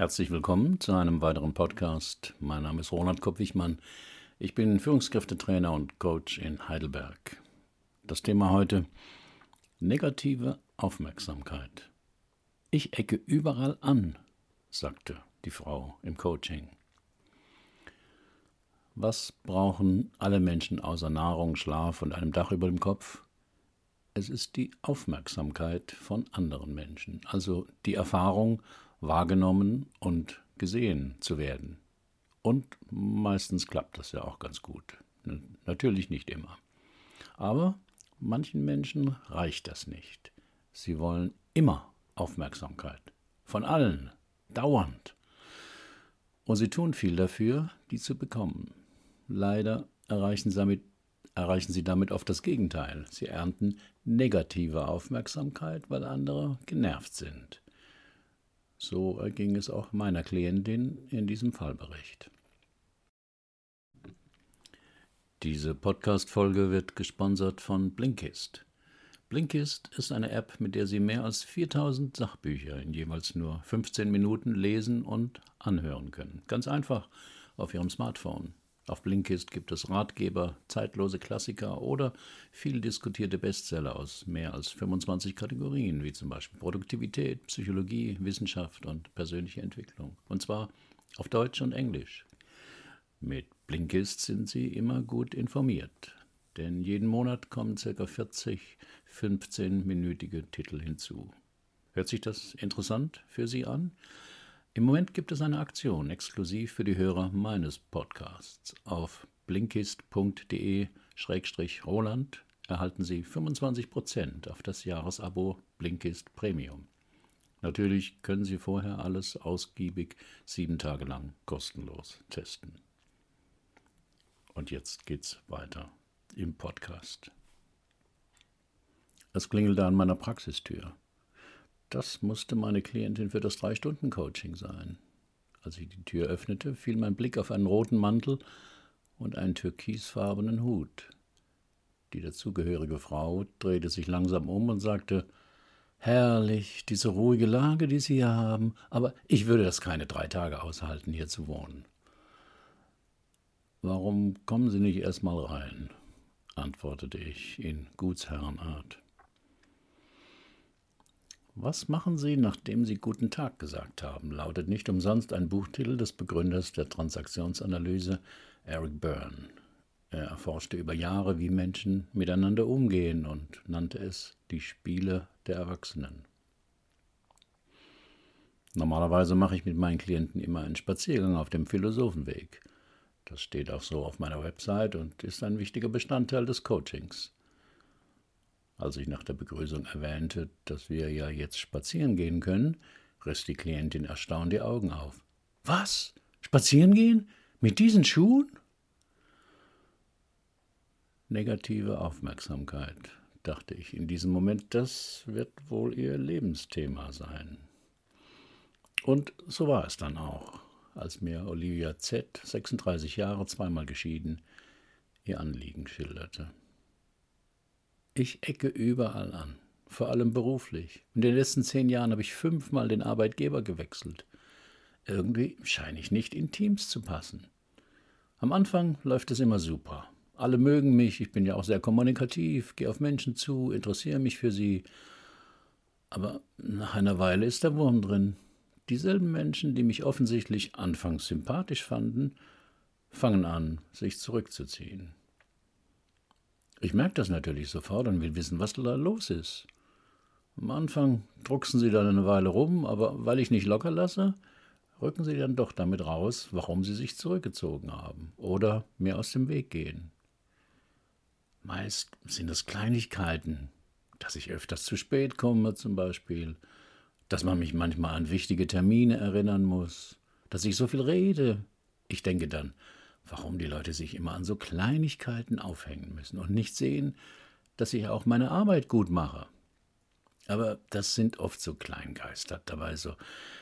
Herzlich willkommen zu einem weiteren Podcast. Mein Name ist Roland Kopp-Wichmann. Ich bin Führungskräftetrainer und Coach in Heidelberg. Das Thema heute: negative Aufmerksamkeit. Ich ecke überall an, sagte die Frau im Coaching. Was brauchen alle Menschen außer Nahrung, Schlaf und einem Dach über dem Kopf? Es ist die Aufmerksamkeit von anderen Menschen, also die Erfahrung, wahrgenommen und gesehen zu werden. Und meistens klappt das ja auch ganz gut. Natürlich nicht immer. Aber manchen Menschen reicht das nicht. Sie wollen immer Aufmerksamkeit. Von allen. Dauernd. Und sie tun viel dafür, die zu bekommen. Leider erreichen sie damit, erreichen sie damit oft das Gegenteil. Sie ernten negative Aufmerksamkeit, weil andere genervt sind. So erging es auch meiner Klientin in diesem Fallbericht. Diese Podcast-Folge wird gesponsert von Blinkist. Blinkist ist eine App, mit der Sie mehr als 4000 Sachbücher in jeweils nur 15 Minuten lesen und anhören können. Ganz einfach auf Ihrem Smartphone. Auf Blinkist gibt es Ratgeber, zeitlose Klassiker oder viel diskutierte Bestseller aus mehr als 25 Kategorien, wie zum Beispiel Produktivität, Psychologie, Wissenschaft und persönliche Entwicklung. Und zwar auf Deutsch und Englisch. Mit Blinkist sind Sie immer gut informiert, denn jeden Monat kommen ca. 40 15-minütige Titel hinzu. Hört sich das interessant für Sie an? Im Moment gibt es eine Aktion exklusiv für die Hörer meines Podcasts. Auf blinkist.de-roland erhalten Sie 25% auf das Jahresabo Blinkist Premium. Natürlich können Sie vorher alles ausgiebig sieben Tage lang kostenlos testen. Und jetzt geht's weiter im Podcast. Es klingelte an meiner Praxistür. Das musste meine Klientin für das Drei-Stunden-Coaching sein. Als ich die Tür öffnete, fiel mein Blick auf einen roten Mantel und einen türkisfarbenen Hut. Die dazugehörige Frau drehte sich langsam um und sagte Herrlich, diese ruhige Lage, die Sie hier haben, aber ich würde das keine drei Tage aushalten, hier zu wohnen. Warum kommen Sie nicht erst mal rein? antwortete ich in Gutsherrenart. Was machen Sie, nachdem Sie guten Tag gesagt haben? lautet nicht umsonst ein Buchtitel des Begründers der Transaktionsanalyse, Eric Byrne. Er erforschte über Jahre, wie Menschen miteinander umgehen und nannte es die Spiele der Erwachsenen. Normalerweise mache ich mit meinen Klienten immer einen Spaziergang auf dem Philosophenweg. Das steht auch so auf meiner Website und ist ein wichtiger Bestandteil des Coachings. Als ich nach der Begrüßung erwähnte, dass wir ja jetzt spazieren gehen können, riss die Klientin erstaunt die Augen auf. Was? Spazieren gehen? Mit diesen Schuhen? Negative Aufmerksamkeit, dachte ich in diesem Moment, das wird wohl ihr Lebensthema sein. Und so war es dann auch, als mir Olivia Z., 36 Jahre, zweimal geschieden, ihr Anliegen schilderte. Ich ecke überall an, vor allem beruflich. In den letzten zehn Jahren habe ich fünfmal den Arbeitgeber gewechselt. Irgendwie scheine ich nicht in Teams zu passen. Am Anfang läuft es immer super. Alle mögen mich, ich bin ja auch sehr kommunikativ, gehe auf Menschen zu, interessiere mich für sie. Aber nach einer Weile ist der Wurm drin. Dieselben Menschen, die mich offensichtlich anfangs sympathisch fanden, fangen an, sich zurückzuziehen. Ich merke das natürlich sofort und will wissen, was da los ist. Am Anfang drucksen sie dann eine Weile rum, aber weil ich nicht locker lasse, rücken sie dann doch damit raus, warum sie sich zurückgezogen haben oder mir aus dem Weg gehen. Meist sind es Kleinigkeiten, dass ich öfters zu spät komme zum Beispiel, dass man mich manchmal an wichtige Termine erinnern muss, dass ich so viel rede. Ich denke dann, warum die Leute sich immer an so Kleinigkeiten aufhängen müssen und nicht sehen, dass ich auch meine Arbeit gut mache. Aber das sind oft so Kleingeister dabei, so,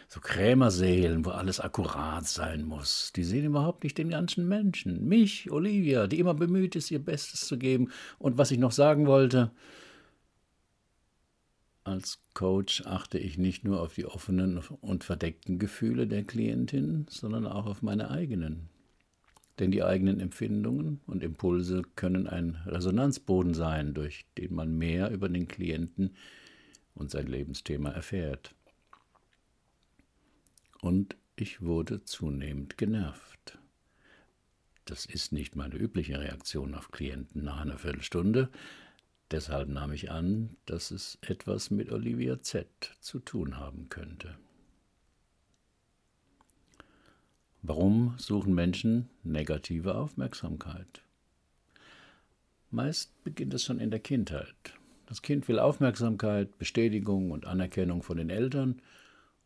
so Krämerseelen, wo alles akkurat sein muss. Die sehen überhaupt nicht den ganzen Menschen. Mich, Olivia, die immer bemüht ist, ihr Bestes zu geben. Und was ich noch sagen wollte, Als Coach achte ich nicht nur auf die offenen und verdeckten Gefühle der Klientin, sondern auch auf meine eigenen. Denn die eigenen Empfindungen und Impulse können ein Resonanzboden sein, durch den man mehr über den Klienten und sein Lebensthema erfährt. Und ich wurde zunehmend genervt. Das ist nicht meine übliche Reaktion auf Klienten nach einer Viertelstunde, Deshalb nahm ich an, dass es etwas mit Olivia Z zu tun haben könnte. Warum suchen Menschen negative Aufmerksamkeit? Meist beginnt es schon in der Kindheit. Das Kind will Aufmerksamkeit, Bestätigung und Anerkennung von den Eltern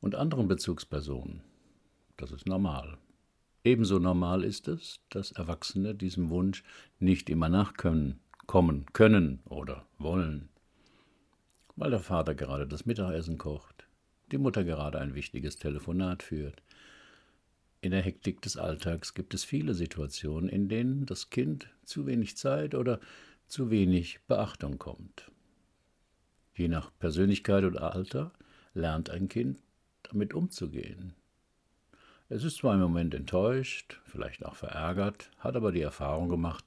und anderen Bezugspersonen. Das ist normal. Ebenso normal ist es, dass Erwachsene diesem Wunsch nicht immer nachkommen kommen können oder wollen, weil der Vater gerade das Mittagessen kocht, die Mutter gerade ein wichtiges Telefonat führt. In der Hektik des Alltags gibt es viele Situationen, in denen das Kind zu wenig Zeit oder zu wenig Beachtung kommt. Je nach Persönlichkeit oder Alter lernt ein Kind damit umzugehen. Es ist zwar im Moment enttäuscht, vielleicht auch verärgert, hat aber die Erfahrung gemacht,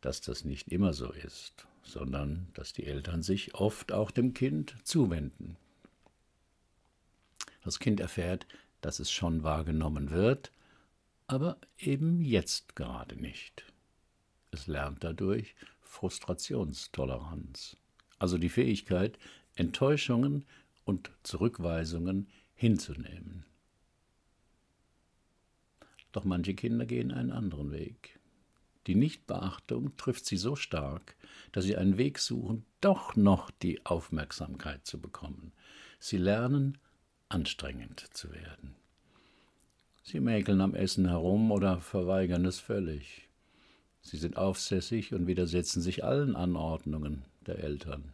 dass das nicht immer so ist, sondern dass die Eltern sich oft auch dem Kind zuwenden. Das Kind erfährt, dass es schon wahrgenommen wird, aber eben jetzt gerade nicht. Es lernt dadurch Frustrationstoleranz, also die Fähigkeit, Enttäuschungen und Zurückweisungen hinzunehmen. Doch manche Kinder gehen einen anderen Weg. Die Nichtbeachtung trifft sie so stark, dass sie einen Weg suchen, doch noch die Aufmerksamkeit zu bekommen. Sie lernen, anstrengend zu werden. Sie mäkeln am Essen herum oder verweigern es völlig. Sie sind aufsässig und widersetzen sich allen Anordnungen der Eltern.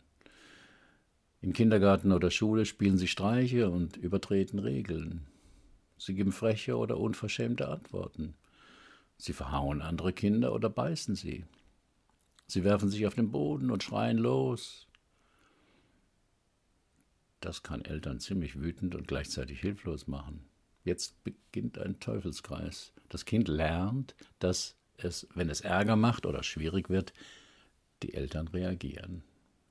Im Kindergarten oder Schule spielen sie Streiche und übertreten Regeln. Sie geben freche oder unverschämte Antworten. Sie verhauen andere Kinder oder beißen sie. Sie werfen sich auf den Boden und schreien los. Das kann Eltern ziemlich wütend und gleichzeitig hilflos machen. Jetzt beginnt ein Teufelskreis. Das Kind lernt, dass es, wenn es Ärger macht oder schwierig wird, die Eltern reagieren.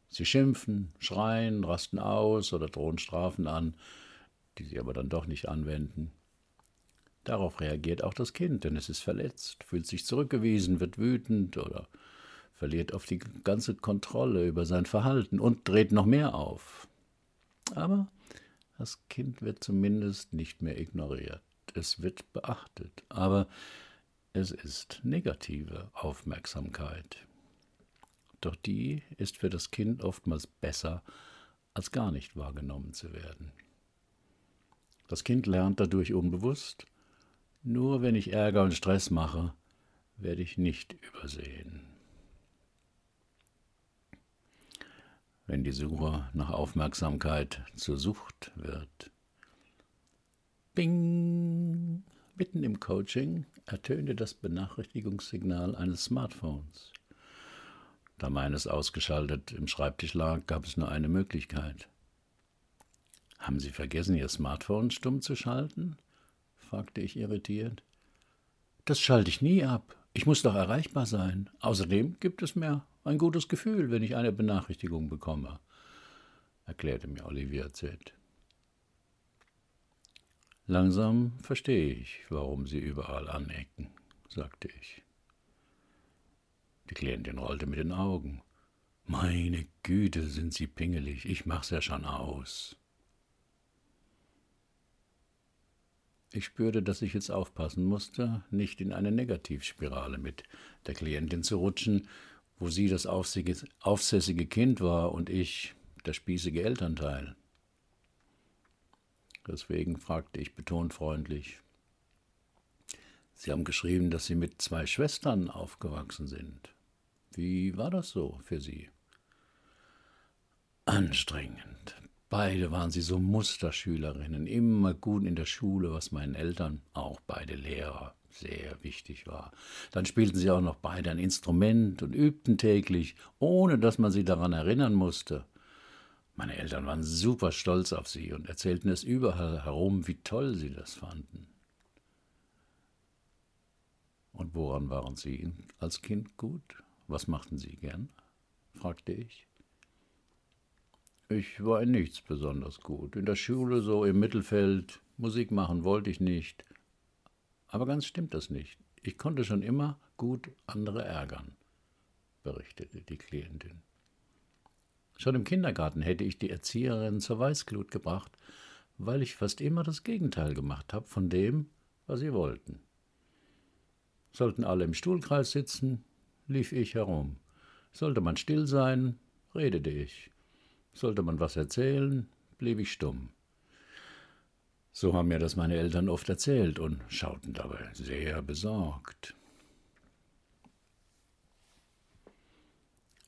Sie schimpfen, schreien, rasten aus oder drohen Strafen an, die sie aber dann doch nicht anwenden. Darauf reagiert auch das Kind, denn es ist verletzt, fühlt sich zurückgewiesen, wird wütend oder verliert oft die ganze Kontrolle über sein Verhalten und dreht noch mehr auf. Aber das Kind wird zumindest nicht mehr ignoriert. Es wird beachtet, aber es ist negative Aufmerksamkeit. Doch die ist für das Kind oftmals besser, als gar nicht wahrgenommen zu werden. Das Kind lernt dadurch unbewusst, nur wenn ich Ärger und Stress mache, werde ich nicht übersehen. Wenn die Suche nach Aufmerksamkeit zur Sucht wird. Bing! Mitten im Coaching ertönte das Benachrichtigungssignal eines Smartphones. Da meines ausgeschaltet im Schreibtisch lag, gab es nur eine Möglichkeit. Haben Sie vergessen, Ihr Smartphone stumm zu schalten? fragte ich irritiert. Das schalte ich nie ab. Ich muss doch erreichbar sein. Außerdem gibt es mir ein gutes Gefühl, wenn ich eine Benachrichtigung bekomme, erklärte mir Olivia Z. Langsam verstehe ich, warum Sie überall anecken, sagte ich. Die Klientin rollte mit den Augen. Meine Güte, sind Sie pingelig, ich mach's ja schon aus. Ich spürte, dass ich jetzt aufpassen musste, nicht in eine Negativspirale mit der Klientin zu rutschen, wo sie das aufsässige Kind war und ich der spießige Elternteil. Deswegen fragte ich betont freundlich. Sie haben geschrieben, dass Sie mit zwei Schwestern aufgewachsen sind. Wie war das so für Sie? Anstrengend, Beide waren sie so Musterschülerinnen, immer gut in der Schule, was meinen Eltern, auch beide Lehrer, sehr wichtig war. Dann spielten sie auch noch beide ein Instrument und übten täglich, ohne dass man sie daran erinnern musste. Meine Eltern waren super stolz auf sie und erzählten es überall herum, wie toll sie das fanden. Und woran waren Sie als Kind gut? Was machten Sie gern? fragte ich. Ich war in nichts besonders gut. In der Schule so im Mittelfeld. Musik machen wollte ich nicht. Aber ganz stimmt das nicht. Ich konnte schon immer gut andere ärgern, berichtete die Klientin. Schon im Kindergarten hätte ich die Erzieherin zur Weißglut gebracht, weil ich fast immer das Gegenteil gemacht habe von dem, was sie wollten. Sollten alle im Stuhlkreis sitzen, lief ich herum. Sollte man still sein, redete ich. Sollte man was erzählen, blieb ich stumm. So haben mir das meine Eltern oft erzählt und schauten dabei sehr besorgt.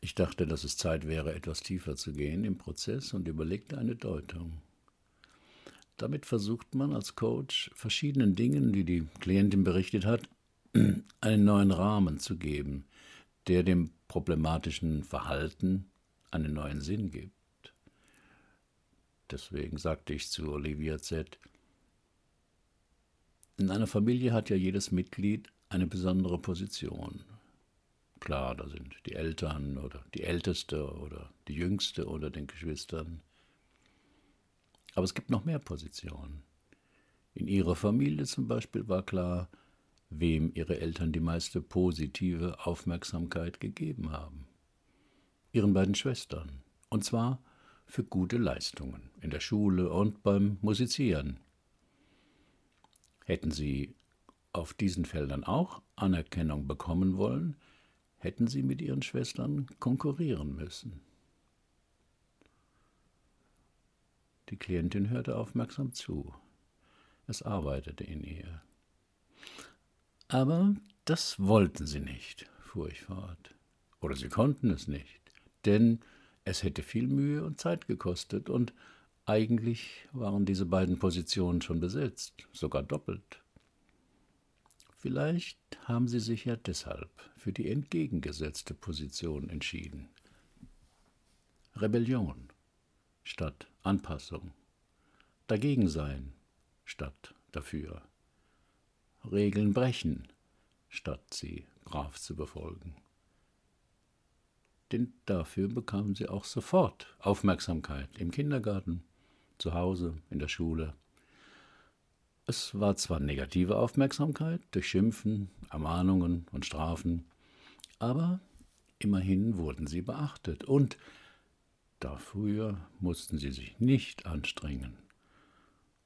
Ich dachte, dass es Zeit wäre, etwas tiefer zu gehen im Prozess und überlegte eine Deutung. Damit versucht man als Coach verschiedenen Dingen, die die Klientin berichtet hat, einen neuen Rahmen zu geben, der dem problematischen Verhalten einen neuen Sinn gibt. Deswegen sagte ich zu Olivia Z. In einer Familie hat ja jedes Mitglied eine besondere Position. Klar, da sind die Eltern oder die Älteste oder die Jüngste oder den Geschwistern. Aber es gibt noch mehr Positionen. In ihrer Familie zum Beispiel war klar, wem ihre Eltern die meiste positive Aufmerksamkeit gegeben haben. Ihren beiden Schwestern. Und zwar für gute Leistungen in der Schule und beim Musizieren. Hätten sie auf diesen Feldern auch Anerkennung bekommen wollen, hätten sie mit ihren Schwestern konkurrieren müssen. Die Klientin hörte aufmerksam zu. Es arbeitete in ihr. Aber das wollten sie nicht, fuhr ich fort. Oder sie konnten es nicht, denn es hätte viel Mühe und Zeit gekostet, und eigentlich waren diese beiden Positionen schon besetzt, sogar doppelt. Vielleicht haben sie sich ja deshalb für die entgegengesetzte Position entschieden. Rebellion statt Anpassung, dagegen sein statt dafür. Regeln brechen, statt sie brav zu befolgen. Denn dafür bekamen sie auch sofort Aufmerksamkeit im Kindergarten, zu Hause, in der Schule. Es war zwar negative Aufmerksamkeit durch Schimpfen, Ermahnungen und Strafen, aber immerhin wurden sie beachtet und dafür mussten sie sich nicht anstrengen,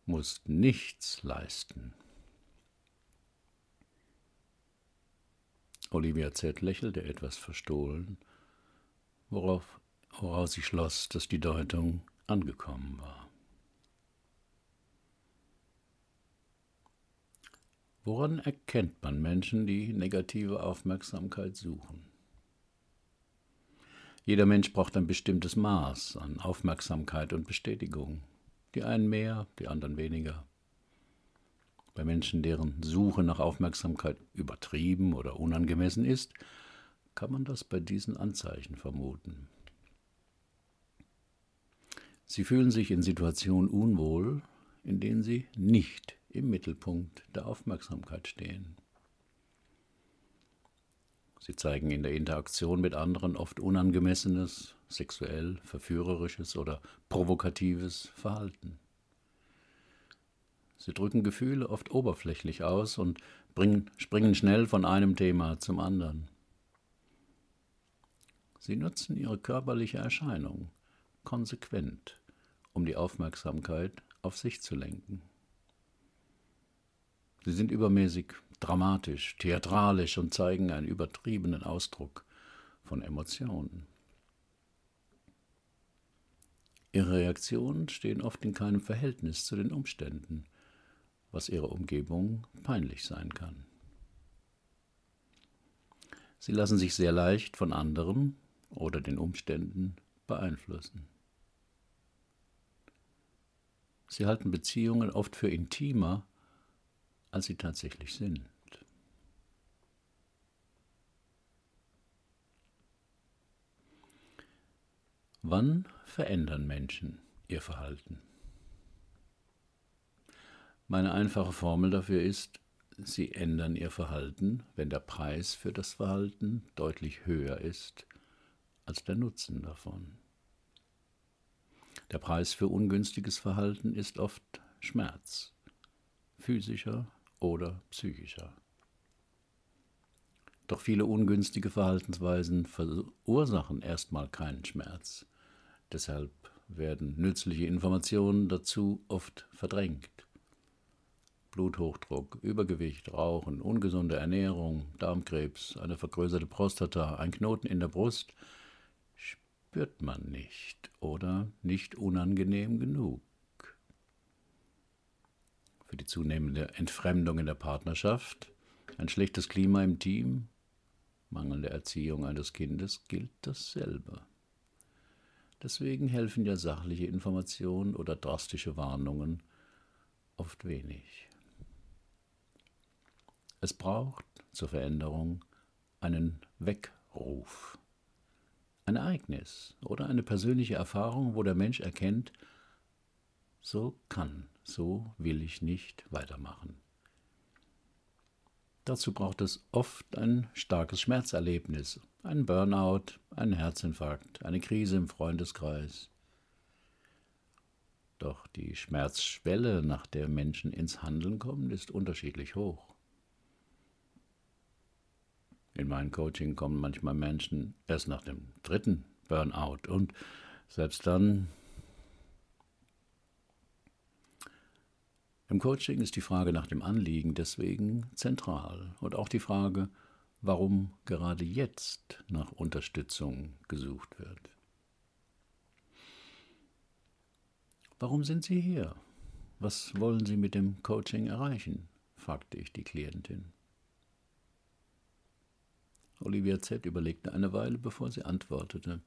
mussten nichts leisten. Olivia Z. lächelte etwas verstohlen, worauf, woraus sie schloss, dass die Deutung angekommen war. Woran erkennt man Menschen, die negative Aufmerksamkeit suchen? Jeder Mensch braucht ein bestimmtes Maß an Aufmerksamkeit und Bestätigung. Die einen mehr, die anderen weniger. Bei Menschen, deren Suche nach Aufmerksamkeit übertrieben oder unangemessen ist, kann man das bei diesen Anzeichen vermuten. Sie fühlen sich in Situationen unwohl, in denen sie nicht im Mittelpunkt der Aufmerksamkeit stehen. Sie zeigen in der Interaktion mit anderen oft unangemessenes, sexuell verführerisches oder provokatives Verhalten. Sie drücken Gefühle oft oberflächlich aus und bringen, springen schnell von einem Thema zum anderen. Sie nutzen ihre körperliche Erscheinung konsequent, um die Aufmerksamkeit auf sich zu lenken. Sie sind übermäßig dramatisch, theatralisch und zeigen einen übertriebenen Ausdruck von Emotionen. Ihre Reaktionen stehen oft in keinem Verhältnis zu den Umständen was ihrer Umgebung peinlich sein kann. Sie lassen sich sehr leicht von anderen oder den Umständen beeinflussen. Sie halten Beziehungen oft für intimer, als sie tatsächlich sind. Wann verändern Menschen ihr Verhalten? Meine einfache Formel dafür ist, sie ändern ihr Verhalten, wenn der Preis für das Verhalten deutlich höher ist als der Nutzen davon. Der Preis für ungünstiges Verhalten ist oft Schmerz, physischer oder psychischer. Doch viele ungünstige Verhaltensweisen verursachen erstmal keinen Schmerz. Deshalb werden nützliche Informationen dazu oft verdrängt. Bluthochdruck, Übergewicht, Rauchen, ungesunde Ernährung, Darmkrebs, eine vergrößerte Prostata, ein Knoten in der Brust spürt man nicht oder nicht unangenehm genug. Für die zunehmende Entfremdung in der Partnerschaft, ein schlechtes Klima im Team, mangelnde Erziehung eines Kindes gilt dasselbe. Deswegen helfen ja sachliche Informationen oder drastische Warnungen oft wenig. Es braucht zur Veränderung einen Weckruf, ein Ereignis oder eine persönliche Erfahrung, wo der Mensch erkennt, so kann, so will ich nicht weitermachen. Dazu braucht es oft ein starkes Schmerzerlebnis, ein Burnout, einen Herzinfarkt, eine Krise im Freundeskreis. Doch die Schmerzschwelle, nach der Menschen ins Handeln kommen, ist unterschiedlich hoch. In mein Coaching kommen manchmal Menschen erst nach dem dritten Burnout und selbst dann Im Coaching ist die Frage nach dem Anliegen deswegen zentral und auch die Frage, warum gerade jetzt nach Unterstützung gesucht wird. Warum sind Sie hier? Was wollen Sie mit dem Coaching erreichen? fragte ich die Klientin. Olivia Z. überlegte eine Weile, bevor sie antwortete.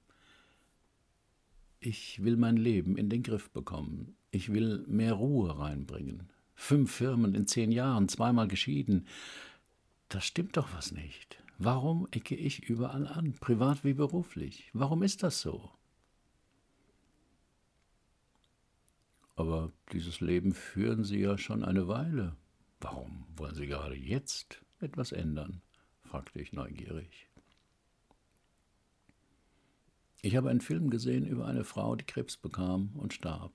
Ich will mein Leben in den Griff bekommen. Ich will mehr Ruhe reinbringen. Fünf Firmen in zehn Jahren, zweimal geschieden. Da stimmt doch was nicht. Warum ecke ich überall an, privat wie beruflich? Warum ist das so? Aber dieses Leben führen Sie ja schon eine Weile. Warum wollen Sie gerade jetzt etwas ändern? Fragte ich neugierig. Ich habe einen Film gesehen über eine Frau, die Krebs bekam und starb.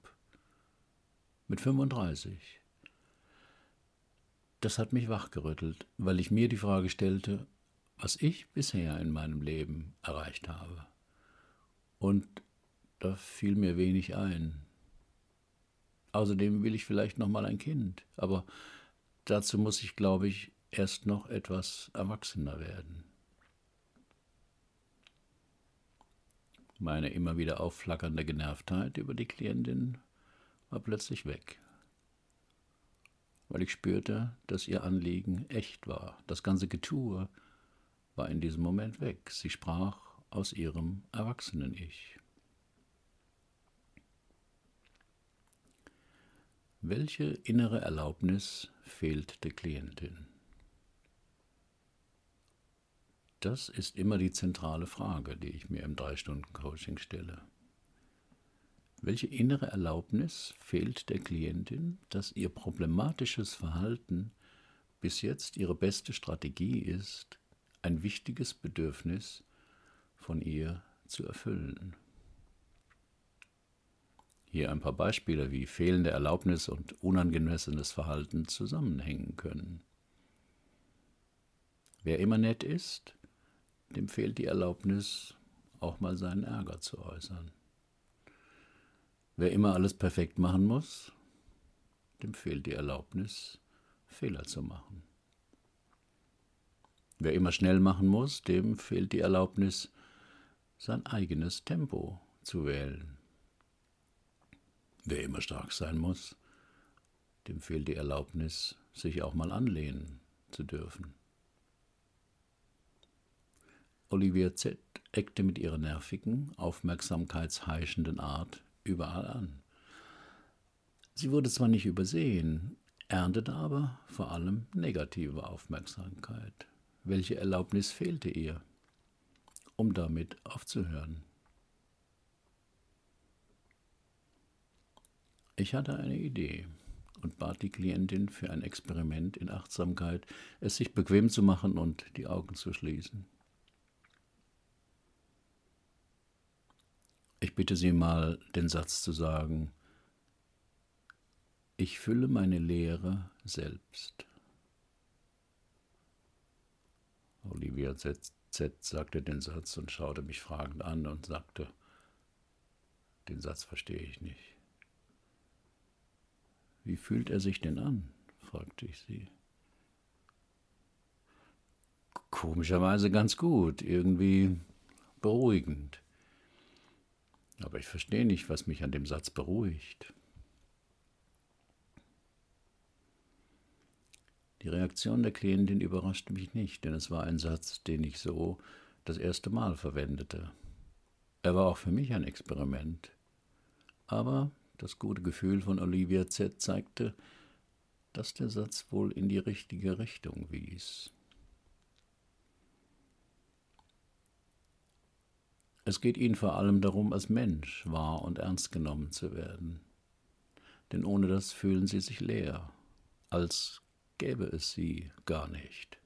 Mit 35. Das hat mich wachgerüttelt, weil ich mir die Frage stellte, was ich bisher in meinem Leben erreicht habe. Und da fiel mir wenig ein. Außerdem will ich vielleicht noch mal ein Kind, aber dazu muss ich, glaube ich, erst noch etwas erwachsener werden. Meine immer wieder aufflackernde Genervtheit über die Klientin war plötzlich weg, weil ich spürte, dass ihr Anliegen echt war. Das ganze Getue war in diesem Moment weg. Sie sprach aus ihrem Erwachsenen-Ich. Welche innere Erlaubnis fehlt der Klientin? Das ist immer die zentrale Frage, die ich mir im Drei-Stunden-Coaching stelle. Welche innere Erlaubnis fehlt der Klientin, dass ihr problematisches Verhalten bis jetzt ihre beste Strategie ist, ein wichtiges Bedürfnis von ihr zu erfüllen? Hier ein paar Beispiele, wie fehlende Erlaubnis und unangemessenes Verhalten zusammenhängen können. Wer immer nett ist, dem fehlt die Erlaubnis, auch mal seinen Ärger zu äußern. Wer immer alles perfekt machen muss, dem fehlt die Erlaubnis, Fehler zu machen. Wer immer schnell machen muss, dem fehlt die Erlaubnis, sein eigenes Tempo zu wählen. Wer immer stark sein muss, dem fehlt die Erlaubnis, sich auch mal anlehnen zu dürfen. Olivia Z. eckte mit ihrer nervigen, aufmerksamkeitsheischenden Art überall an. Sie wurde zwar nicht übersehen, erntete aber vor allem negative Aufmerksamkeit. Welche Erlaubnis fehlte ihr, um damit aufzuhören? Ich hatte eine Idee und bat die Klientin für ein Experiment in Achtsamkeit, es sich bequem zu machen und die Augen zu schließen. Ich bitte Sie mal, den Satz zu sagen, ich fülle meine Lehre selbst. Olivia Z, Z sagte den Satz und schaute mich fragend an und sagte, den Satz verstehe ich nicht. Wie fühlt er sich denn an? fragte ich sie. Komischerweise ganz gut, irgendwie beruhigend. Aber ich verstehe nicht, was mich an dem Satz beruhigt. Die Reaktion der Klientin überraschte mich nicht, denn es war ein Satz, den ich so das erste Mal verwendete. Er war auch für mich ein Experiment. Aber das gute Gefühl von Olivia Z zeigte, dass der Satz wohl in die richtige Richtung wies. Es geht ihnen vor allem darum, als Mensch wahr und ernst genommen zu werden. Denn ohne das fühlen sie sich leer, als gäbe es sie gar nicht.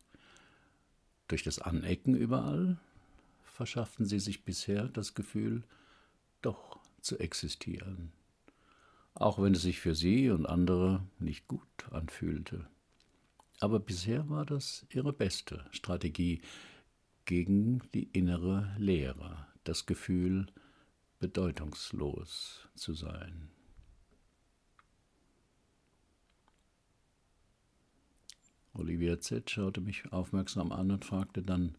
Durch das Anecken überall verschafften sie sich bisher das Gefühl, doch zu existieren auch wenn es sich für sie und andere nicht gut anfühlte. Aber bisher war das ihre beste Strategie gegen die innere Leere, das Gefühl, bedeutungslos zu sein. Olivia Z. schaute mich aufmerksam an und fragte dann,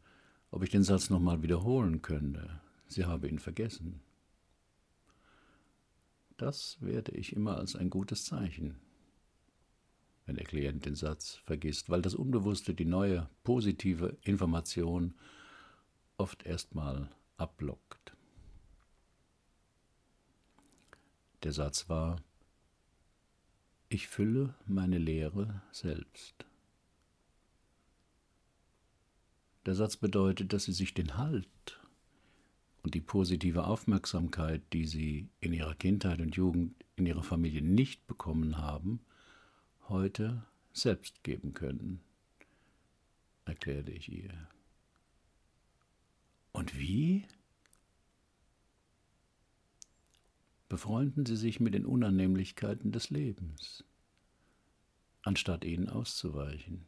ob ich den Satz nochmal wiederholen könnte. Sie habe ihn vergessen. Das werde ich immer als ein gutes Zeichen, wenn der Klient den Satz vergisst, weil das Unbewusste die neue positive Information oft erstmal abblockt. Der Satz war, ich fülle meine Lehre selbst. Der Satz bedeutet, dass sie sich den Halt und die positive Aufmerksamkeit, die sie in ihrer Kindheit und Jugend in ihrer Familie nicht bekommen haben, heute selbst geben können, erklärte ich ihr. Und wie? Befreunden Sie sich mit den Unannehmlichkeiten des Lebens, anstatt ihnen auszuweichen.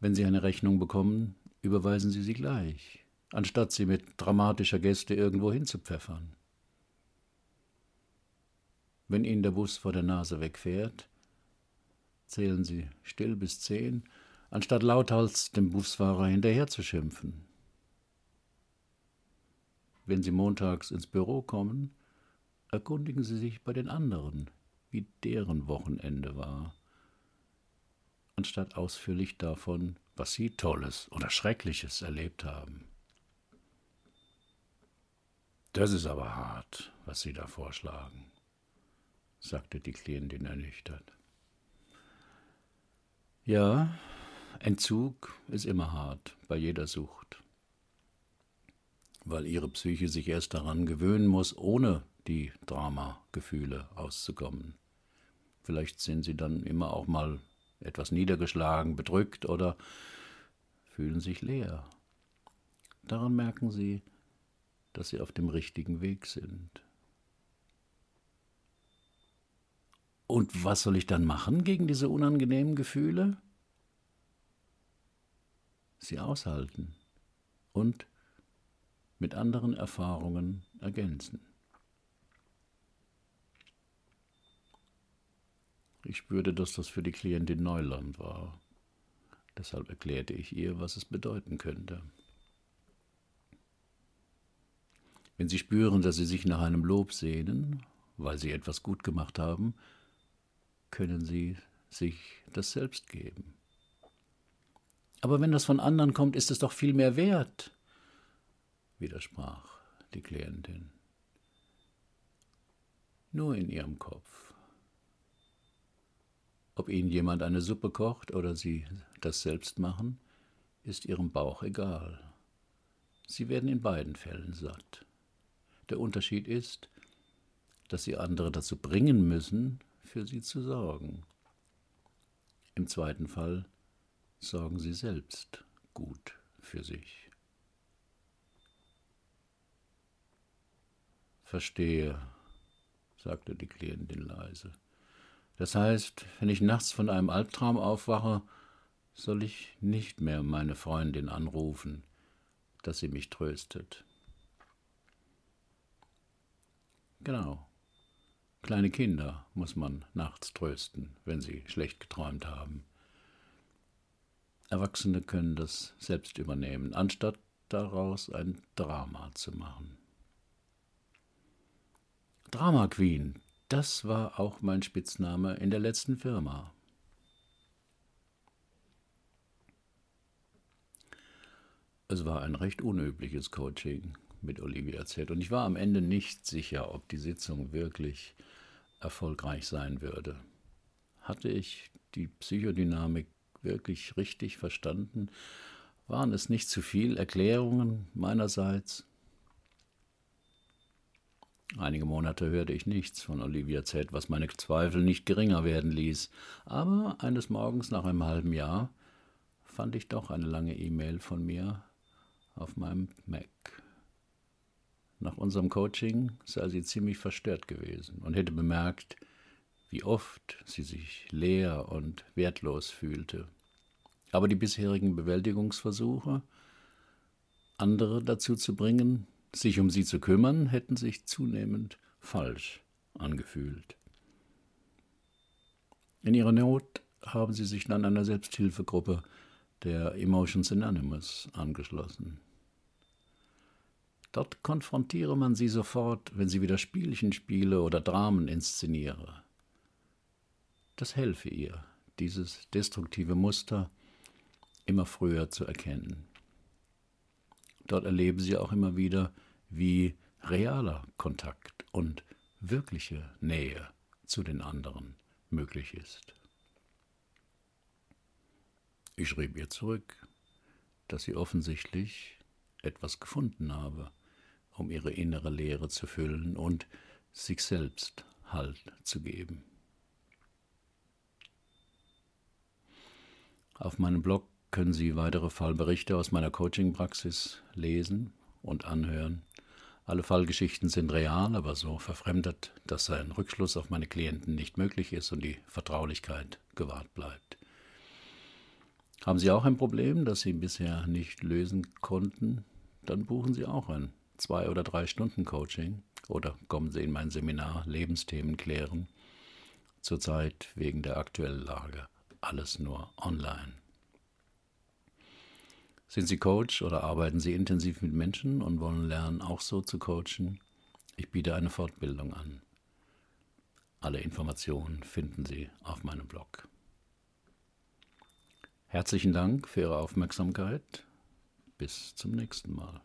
Wenn Sie eine Rechnung bekommen, überweisen Sie sie gleich anstatt sie mit dramatischer Geste irgendwo hinzupfeffern. Wenn Ihnen der Bus vor der Nase wegfährt, zählen Sie still bis zehn, anstatt lauthals dem Busfahrer hinterher zu schimpfen. Wenn Sie montags ins Büro kommen, erkundigen Sie sich bei den anderen, wie deren Wochenende war, anstatt ausführlich davon, was Sie Tolles oder Schreckliches erlebt haben. Das ist aber hart, was Sie da vorschlagen, sagte die Klientin ernüchtert. Ja, Entzug ist immer hart bei jeder Sucht, weil ihre Psyche sich erst daran gewöhnen muss, ohne die Dramagefühle auszukommen. Vielleicht sind sie dann immer auch mal etwas niedergeschlagen, bedrückt oder fühlen sich leer. Daran merken sie, dass sie auf dem richtigen Weg sind. Und was soll ich dann machen gegen diese unangenehmen Gefühle? Sie aushalten und mit anderen Erfahrungen ergänzen. Ich spürte, dass das für die Klientin Neuland war. Deshalb erklärte ich ihr, was es bedeuten könnte. Wenn Sie spüren, dass Sie sich nach einem Lob sehnen, weil Sie etwas gut gemacht haben, können Sie sich das selbst geben. Aber wenn das von anderen kommt, ist es doch viel mehr wert, widersprach die Klientin. Nur in ihrem Kopf. Ob Ihnen jemand eine Suppe kocht oder Sie das selbst machen, ist Ihrem Bauch egal. Sie werden in beiden Fällen satt. Der Unterschied ist, dass Sie andere dazu bringen müssen, für Sie zu sorgen. Im zweiten Fall sorgen Sie selbst gut für sich. Verstehe, sagte die Klientin leise. Das heißt, wenn ich nachts von einem Albtraum aufwache, soll ich nicht mehr meine Freundin anrufen, dass sie mich tröstet. Genau. Kleine Kinder muss man nachts trösten, wenn sie schlecht geträumt haben. Erwachsene können das selbst übernehmen, anstatt daraus ein Drama zu machen. Drama Queen, das war auch mein Spitzname in der letzten Firma. Es war ein recht unübliches Coaching mit Olivia Z. Und ich war am Ende nicht sicher, ob die Sitzung wirklich erfolgreich sein würde. Hatte ich die Psychodynamik wirklich richtig verstanden? Waren es nicht zu viel Erklärungen meinerseits? Einige Monate hörte ich nichts von Olivia Z., was meine Zweifel nicht geringer werden ließ. Aber eines Morgens nach einem halben Jahr fand ich doch eine lange E-Mail von mir auf meinem Mac. Nach unserem Coaching sei sie ziemlich verstört gewesen und hätte bemerkt, wie oft sie sich leer und wertlos fühlte. Aber die bisherigen Bewältigungsversuche, andere dazu zu bringen, sich um sie zu kümmern, hätten sich zunehmend falsch angefühlt. In ihrer Not haben sie sich dann einer Selbsthilfegruppe der Emotions Anonymous angeschlossen. Dort konfrontiere man sie sofort, wenn sie wieder Spielchen spiele oder Dramen inszeniere. Das helfe ihr, dieses destruktive Muster immer früher zu erkennen. Dort erleben sie auch immer wieder, wie realer Kontakt und wirkliche Nähe zu den anderen möglich ist. Ich schrieb ihr zurück, dass sie offensichtlich etwas gefunden habe, um ihre innere Leere zu füllen und sich selbst Halt zu geben. Auf meinem Blog können Sie weitere Fallberichte aus meiner Coaching-Praxis lesen und anhören. Alle Fallgeschichten sind real, aber so verfremdet, dass ein Rückschluss auf meine Klienten nicht möglich ist und die Vertraulichkeit gewahrt bleibt. Haben Sie auch ein Problem, das Sie bisher nicht lösen konnten? Dann buchen Sie auch ein zwei oder drei Stunden Coaching oder kommen Sie in mein Seminar Lebensthemen klären. Zurzeit wegen der aktuellen Lage alles nur online. Sind Sie Coach oder arbeiten Sie intensiv mit Menschen und wollen lernen, auch so zu coachen? Ich biete eine Fortbildung an. Alle Informationen finden Sie auf meinem Blog. Herzlichen Dank für Ihre Aufmerksamkeit. Bis zum nächsten Mal.